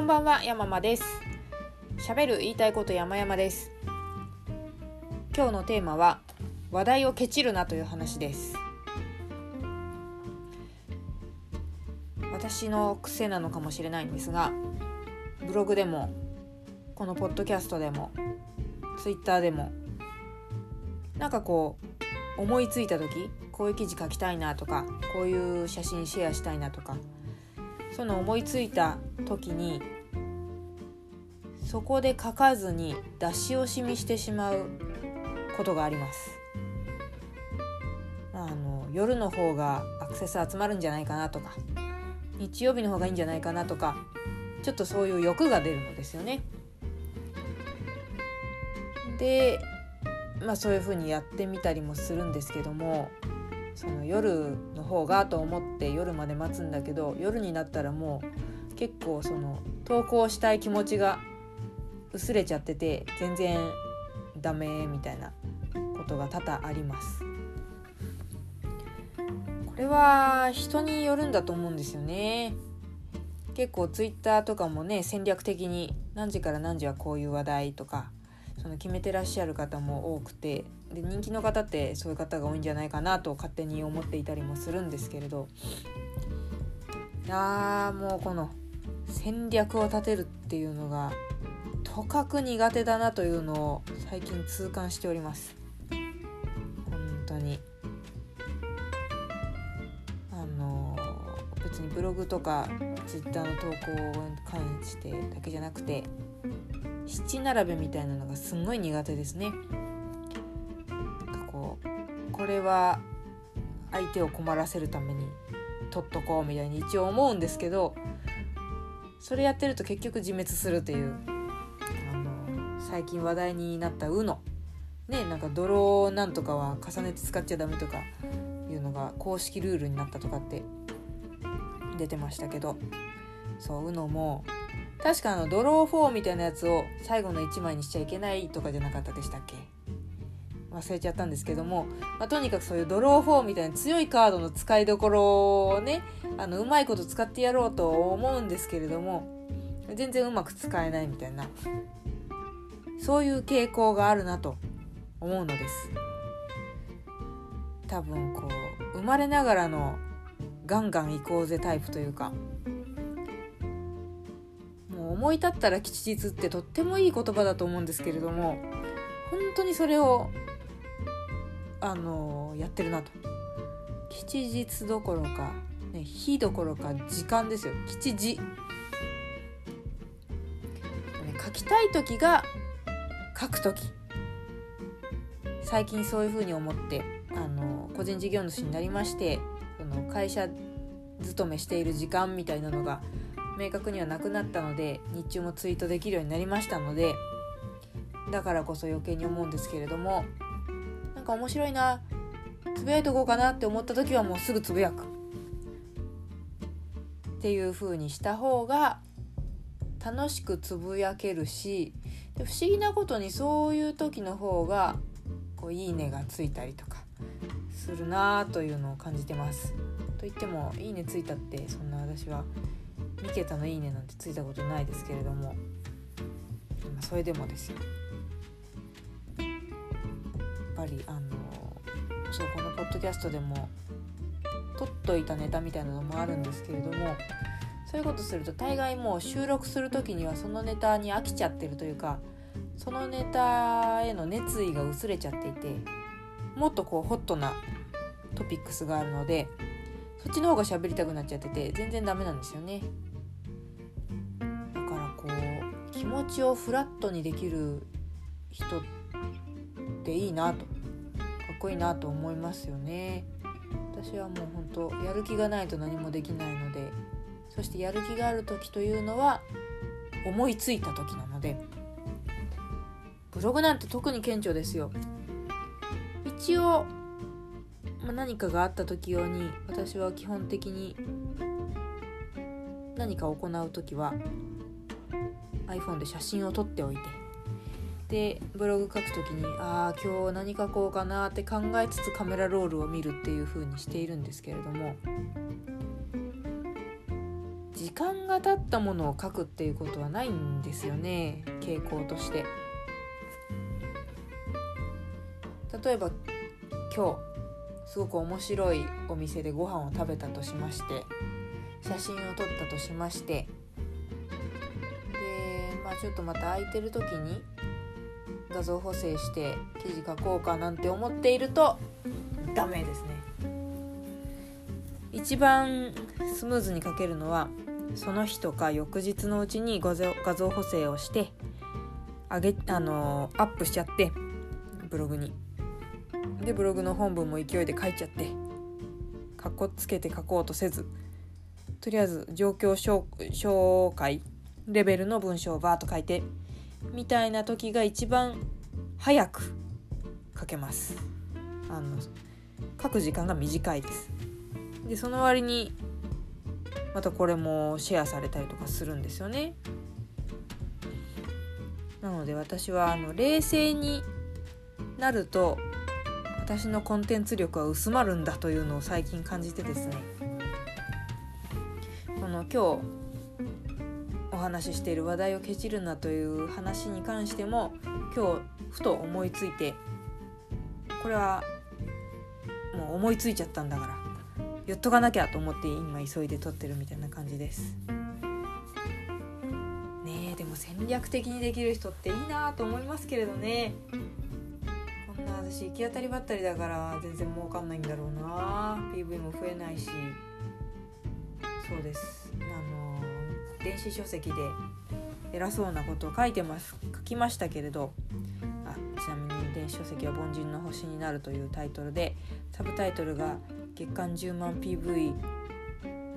こんばんは山間です。喋る言いたいこと山々です。今日のテーマは話題をケチるなという話です。私の癖なのかもしれないんですがブログでもこのポッドキャストでもツイッターでもなんかこう思いついた時こういう記事書きたいなとかこういう写真シェアしたいなとかその思いついた時にそこで書かずに出し惜しみしてしまうことがあります。あの夜の方がアクセス集まるんじゃないかなとか日曜日の方がいいんじゃないかなとかちょっとそういう欲が出るのですよね。でまあそういうふうにやってみたりもするんですけどもその夜の方がと思って夜まで待つんだけど夜になったらもう結構その投稿したい気持ちが薄れちゃってて全然ダメみたいなことが多々あります。これは人によるんだと思うんですよね。結構ツイッターとかもね戦略的に何時から何時はこういう話題とかその決めてらっしゃる方も多くてで人気の方ってそういう方が多いんじゃないかなと勝手に思っていたりもするんですけれど。いやもうこの戦略を立てるっていうのがとかく苦手だなというのを最近痛感しております。本当に。あの別にブログとかツイッターの投稿に関してだけじゃなくて七並べみたいなのがすごい苦手ですね。こうこれは相手を困らせるために取っとこうみたいに一応思うんですけどそれやってると結局自滅するというあの最近話題になった UNO ねなんか泥なんとかは重ねて使っちゃダメとかいうのが公式ルールになったとかって出てましたけどそう UNO も確かあのドロー4みたいなやつを最後の1枚にしちゃいけないとかじゃなかったでしたっけ？忘れちゃったんですけども、まあ、とにかくそういうドロー4みたいな強いカードの使いどころをねあのうまいこと使ってやろうと思うんですけれども全然うまく使えないみたいなそういう傾向があるなと思うのです。多分こう生まれながらのガンガン行こうぜタイプというか思い立ったら吉日ってとってもいい言葉だと思うんですけれども本当にそれをあのやってるなと。吉日どころか、ね、日どころか時間ですよ。吉時、ね、書きたい時が書く時。最近そういうふうに思ってあの個人事業主になりましてその会社勤めしている時間みたいなのが明確にはなくなったので日中もツイートできるようになりましたのでだからこそ余計に思うんですけれどもなんか面白いなつぶやいとこうかなって思った時はもうすぐつぶやくっていう風にした方が楽しくつぶやけるしで不思議なことにそういう時の方がこういいねがついたりとかするなというのを感じてます。と言ってもいいねついたってそんな私は3桁の「いいね」なんてついたことないですけれども、まそれでもですよやっぱりあのそうこのポッドキャストでも取っといたネタみたいなのもあるんですけれどもそういうことすると大概もう収録する時にはそのネタに飽きちゃってるというかそのネタへの熱意が薄れちゃっていてもっとこうホットなトピックスがあるのでそっちの方が喋りたくなっちゃってて全然ダメなんですよね。気持ちをフラットにできる人っていいなとかっこいいなと思いますよね。私はもう本当やる気がないと何もできないので。そしてやる気がある時というのは思いついた時なので。ブログなんて特に顕著ですよ。一応、まあ、何かがあった時用に私は基本的に何かを行う時は iPhone で写真を撮っておいて。でブログ書く時にああ今日何書こうかなって考えつつカメラロールを見るっていう風にしているんですけれども。時間が経ったものを書くっていうことはないんですよね。傾向として。例えば今日すごく面白いお店でご飯を食べたとしまして写真を撮ったとしましてちょっとまた空いてる時に画像補正して記事書こうかなんて思っているとダメですね。一番スムーズに書けるのはその日とか翌日のうちに画像画像補正をして上げあのアップしちゃってブログに。でブログの本文も勢いで書いちゃってかっこつけて書こうとせずとりあえず状況紹介レベルの文章をバーッと書いてみたいな時が一番早く書けます。あの書く時間が短いです。でその割にまたこれもシェアされたりとかするんですよね。なので私はあの冷静になると私のコンテンツ力は薄まるんだというのを最近感じてですね。この今日話ししている話題をケチるなという話に関しても今日ふと思いついてこれはもう思いついちゃったんだから言っとかなきゃと思って今急いで撮ってるみたいな感じです。ねえでも戦略的にできる人っていいなと思いますけれどね。こんな私行き当たりばったりだから全然儲かんないんだろうな。PV も増えないし。そうです。電子書籍で偉そうなことを書いてます。書きましたけれど。あちなみに電子書籍は「凡人の星になる」というタイトルでサブタイトルが「月間10万 PV」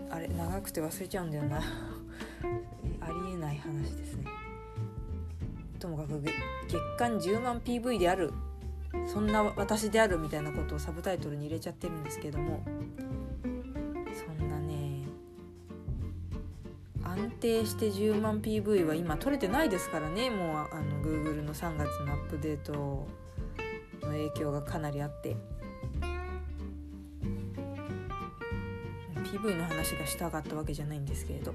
あれ長くて忘れちゃうんだよな。ありえない話ですね。ともかく月間10万 PV である。そんな私であるみたいなことをサブタイトルに入れちゃってるんですけども。安定して10万 PV は今取れてないですからね。もうあの Google の3月のアップデートの影響がかなりあって。PV の話がしたかったわけじゃないんですけれど、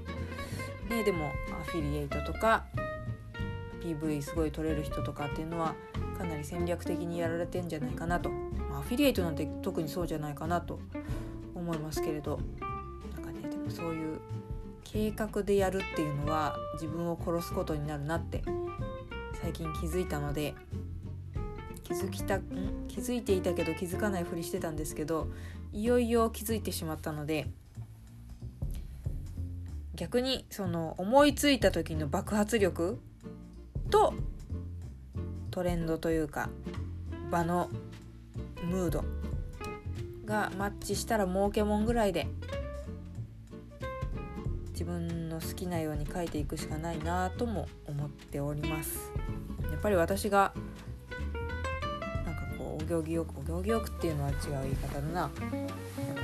ね、でもアフィリエイトとか PV すごい取れる人とかっていうのはかなり戦略的にやられてんじゃないかなと、まあ、アフィリエイトなんて特にそうじゃないかなと思いますけれど。なんかねでもそういう計画でやるっていうのは自分を殺すことになるなって最近気づいたので気づきたん？気づいていたけど気づかないふりしてたんですけどいよいよ気づいてしまったので逆にその思いついた時の爆発力とトレンドというか場のムードがマッチしたら儲けもんぐらいで自分の好きなように書いていくしかないなとも思っております。やっぱり私がなんかこうお行儀よくお行儀よくっていうのは違う言い方だな。なんか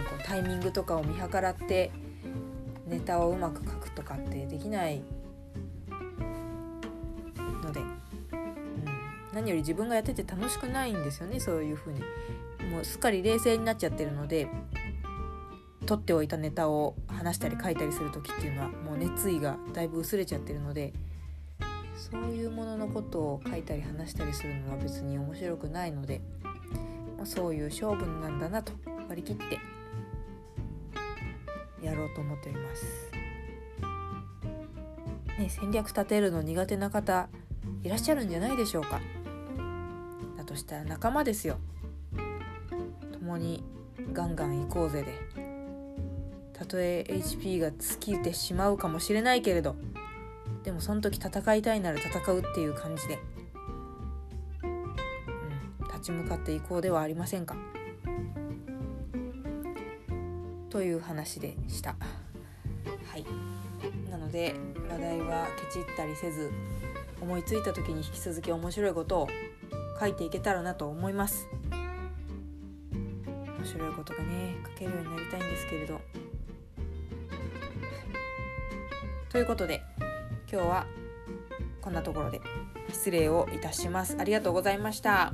こうタイミングとかを見計らってネタをうまく書くとかってできないので、うん、何より自分がやってて楽しくないんですよねそういう風に。もうすっかり冷静になっちゃってるので取っておいたネタを話したり書いたりする時っていうのはもう熱意がだいぶ薄れちゃってるのでそういうもののことを書いたり話したりするのは別に面白くないので、まあ、そういう勝負なんだなと割り切ってやろうと思っております。ね、戦略立てるの苦手な方いらっしゃるんじゃないでしょうか。だとしたら仲間ですよ。共にガンガン行こうぜで。たとえ HP が尽きてしまうかもしれないけれどでもその時戦いたいなら戦うっていう感じで、うん、立ち向かっていこうではありませんか？という話でした。はいなので話題はケチったりせず思いついた時に引き続き面白いことを書いていけたらなと思います。面白いことがね書けるようになりたいんですけれど。ということで今日はこんなところで失礼をいたします。ありがとうございました。